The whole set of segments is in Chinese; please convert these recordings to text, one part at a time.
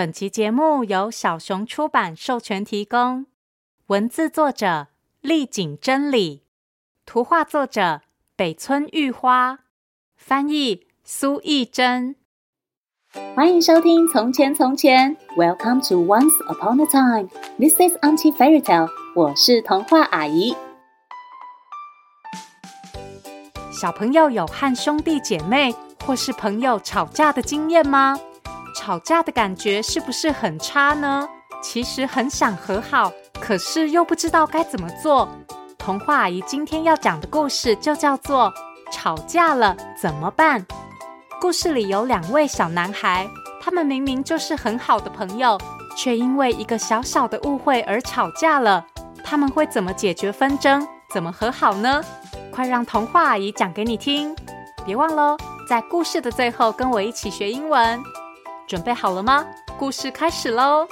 本期节目由小熊出版授权提供，文字作者丽景真理，图画作者北村玉花，翻译苏艺珍。欢迎收听《从前从前》，Welcome to Once Upon a Time。This is Auntie Fairy Tale。我是童话阿姨。小朋友有和兄弟姐妹或是朋友吵架的经验吗？吵架的感觉是不是很差呢？其实很想和好，可是又不知道该怎么做。童话阿姨今天要讲的故事就叫做《吵架了怎么办》。故事里有两位小男孩，他们明明就是很好的朋友，却因为一个小小的误会而吵架了。他们会怎么解决纷争？怎么和好呢？快让童话阿姨讲给你听！别忘喽，在故事的最后跟我一起学英文。准备好了吗？故事开始喽！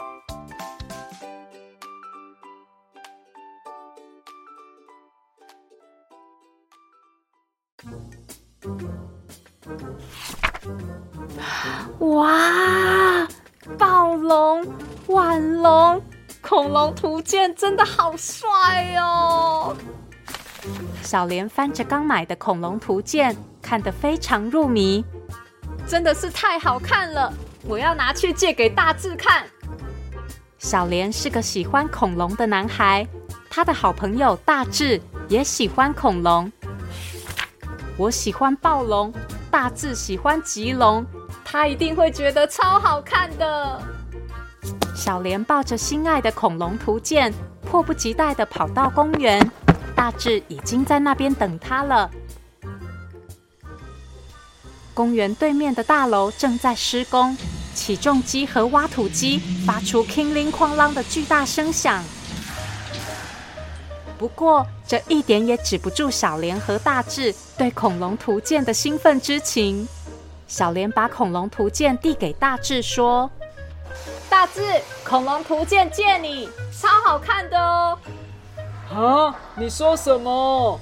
哇，暴龙、腕龙、恐龙图鉴真的好帅哦！小莲翻着刚买的恐龙图鉴，看得非常入迷，真的是太好看了。我要拿去借给大志看。小莲是个喜欢恐龙的男孩，他的好朋友大志也喜欢恐龙。我喜欢暴龙，大志喜欢棘龙，他一定会觉得超好看的。小莲抱着心爱的恐龙图鉴，迫不及待地跑到公园。大志已经在那边等他了。公园对面的大楼正在施工。起重机和挖土机发出“叮铃哐啷”的巨大声响，不过这一点也止不住小莲和大志对恐龙图鉴的兴奋之情。小莲把恐龙图鉴递给大志，说：“大志，恐龙图鉴借你，超好看的哦！”啊，你说什么？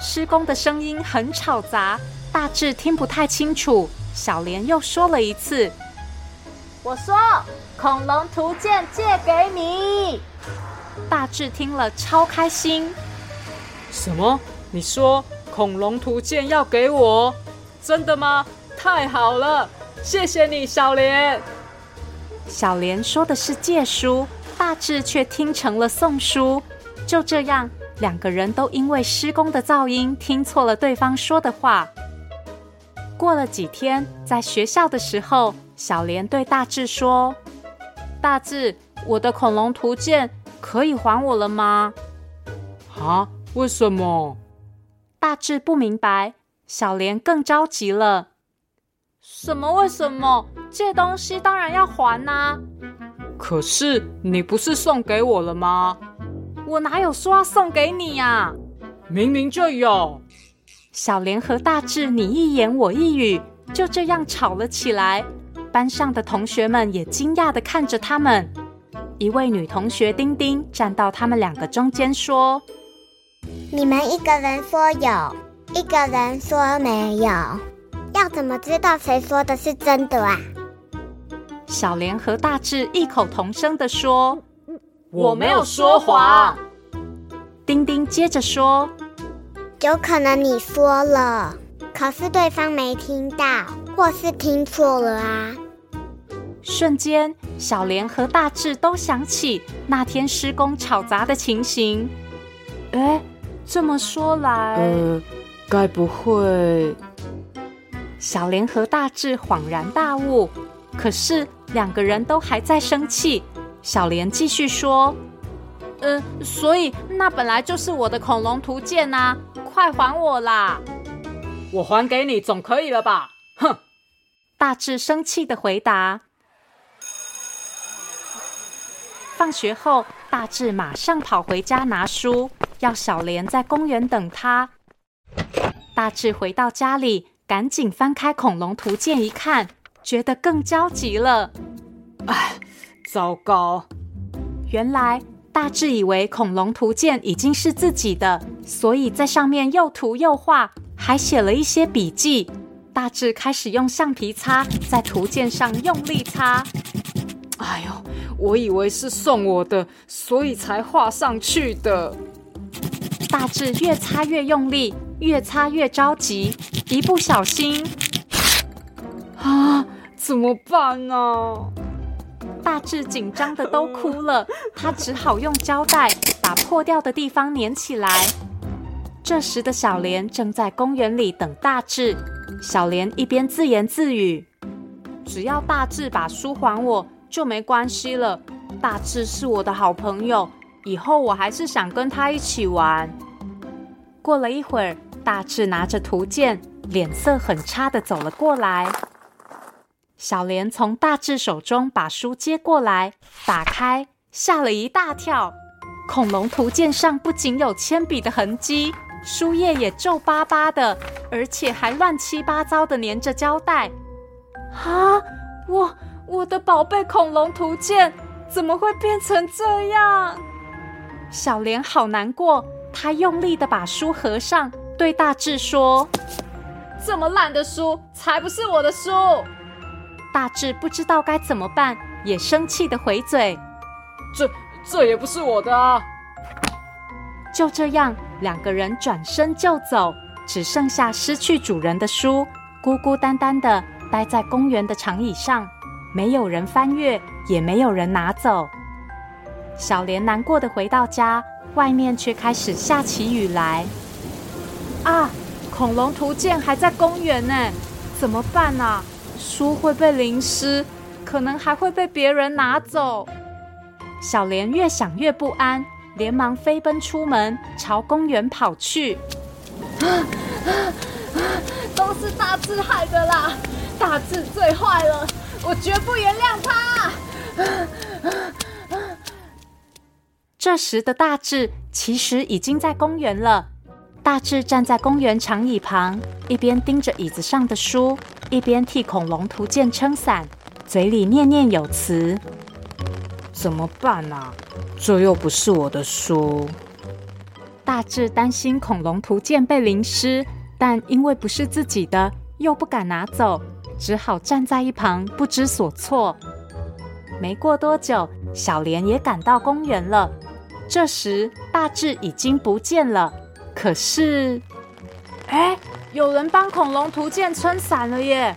施工的声音很吵杂，大志听不太清楚。小莲又说了一次。我说：“恐龙图鉴借给你。”大志听了超开心。什么？你说恐龙图鉴要给我？真的吗？太好了，谢谢你，小莲。小莲说的是借书，大志却听成了送书。就这样，两个人都因为施工的噪音听错了对方说的话。过了几天，在学校的时候。小莲对大志说：“大志，我的恐龙图鉴可以还我了吗？”“啊？为什么？”大志不明白。小莲更着急了：“什么？为什么？借东西当然要还呐、啊！可是你不是送给我了吗？我哪有说要送给你呀、啊？明明就有。”小莲和大志你一言我一语，就这样吵了起来。班上的同学们也惊讶的看着他们。一位女同学丁丁站到他们两个中间说：“你们一个人说有，一个人说没有，要怎么知道谁说的是真的啊？”小莲和大志异口同声的说：“我没有说谎。”丁丁接着说：“有可能你说了。”可是对方没听到，或是听错了啊！瞬间，小莲和大志都想起那天施工吵杂的情形。哎，这么说来，呃，该不会……小莲和大志恍然大悟。可是两个人都还在生气。小莲继续说：“嗯、呃，所以那本来就是我的恐龙图鉴啊，快还我啦！”我还给你总可以了吧？哼！大志生气的回答。放学后，大志马上跑回家拿书，要小莲在公园等他。大志回到家里，赶紧翻开恐龙图鉴一看，觉得更焦急了。哎，糟糕！原来大志以为恐龙图鉴已经是自己的，所以在上面又涂又画。还写了一些笔记。大志开始用橡皮擦在图鉴上用力擦，哎呦，我以为是送我的，所以才画上去的。大志越擦越用力，越擦越着急，一不小心，啊，怎么办呢？大志紧张的都哭了，他只好用胶带把破掉的地方粘起来。这时的小莲正在公园里等大志，小莲一边自言自语：“只要大志把书还我，就没关系了。大志是我的好朋友，以后我还是想跟他一起玩。”过了一会儿，大志拿着图鉴，脸色很差的走了过来。小莲从大志手中把书接过来，打开，吓了一大跳。恐龙图鉴上不仅有铅笔的痕迹，书页也皱巴巴的，而且还乱七八糟的粘着胶带。啊！我我的宝贝恐龙图鉴怎么会变成这样？小莲好难过，她用力的把书合上，对大志说：“这么烂的书，才不是我的书。”大志不知道该怎么办，也生气的回嘴：“这这也不是我的啊！”就这样，两个人转身就走，只剩下失去主人的书，孤孤单单的待在公园的长椅上，没有人翻阅，也没有人拿走。小莲难过的回到家，外面却开始下起雨来。啊，恐龙图鉴还在公园呢，怎么办啊？书会被淋湿，可能还会被别人拿走。小莲越想越不安，连忙飞奔出门，朝公园跑去。都是大志害的啦！大志最坏了，我绝不原谅他。这时的大志其实已经在公园了。大志站在公园长椅旁，一边盯着椅子上的书，一边替恐龙图鉴撑伞，嘴里念念有词：“怎么办啊？这又不是我的书。”大志担心恐龙图鉴被淋湿，但因为不是自己的，又不敢拿走，只好站在一旁不知所措。没过多久，小莲也赶到公园了。这时，大志已经不见了。可是，哎，有人帮恐龙图鉴撑伞了耶！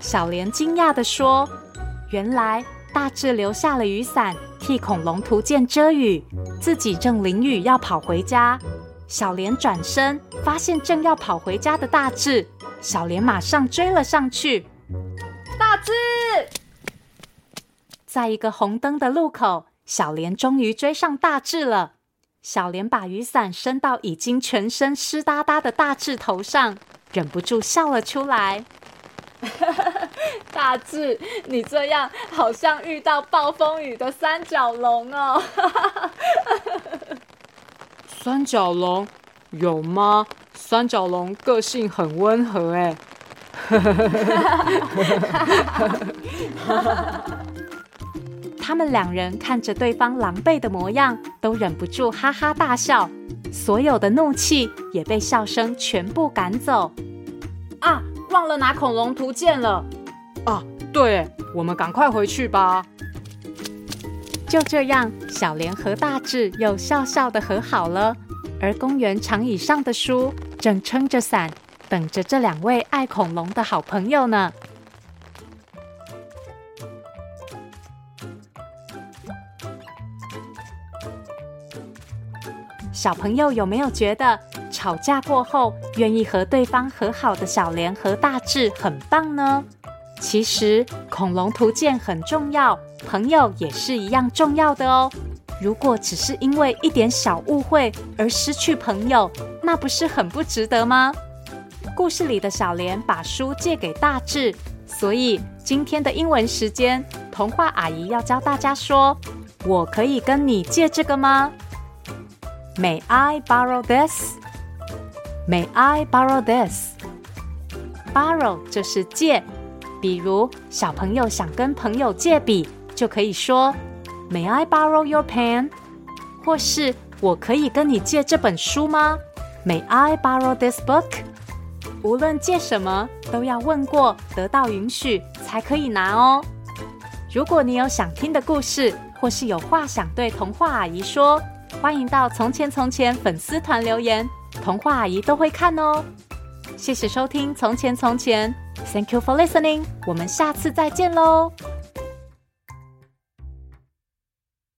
小莲惊讶地说：“原来大志留下了雨伞，替恐龙图鉴遮雨，自己正淋雨要跑回家。”小莲转身发现正要跑回家的大志，小莲马上追了上去。大志，在一个红灯的路口，小莲终于追上大志了。小莲把雨伞伸到已经全身湿哒哒的大志头上，忍不住笑了出来。大志，你这样好像遇到暴风雨的三角龙哦。三角龙有吗？三角龙个性很温和哎。他们两人看着对方狼狈的模样，都忍不住哈哈大笑，所有的怒气也被笑声全部赶走。啊，忘了拿恐龙图鉴了！啊，对，我们赶快回去吧。就这样，小莲和大志又笑笑的和好了。而公园长椅上的书正撑着伞，等着这两位爱恐龙的好朋友呢。小朋友有没有觉得吵架过后愿意和对方和好的小莲和大志很棒呢？其实恐龙图鉴很重要，朋友也是一样重要的哦。如果只是因为一点小误会而失去朋友，那不是很不值得吗？故事里的小莲把书借给大志，所以今天的英文时间，童话阿姨要教大家说：“我可以跟你借这个吗？” May I borrow this? May I borrow this? Borrow 就是借，比如小朋友想跟朋友借笔，就可以说 May I borrow your pen? 或是我可以跟你借这本书吗？May I borrow this book? 无论借什么，都要问过，得到允许才可以拿哦。如果你有想听的故事，或是有话想对童话阿姨说，欢迎到从前从前粉丝团留言，童话阿姨都会看哦。谢谢收听《从前从前》，Thank you for listening，我们下次再见喽。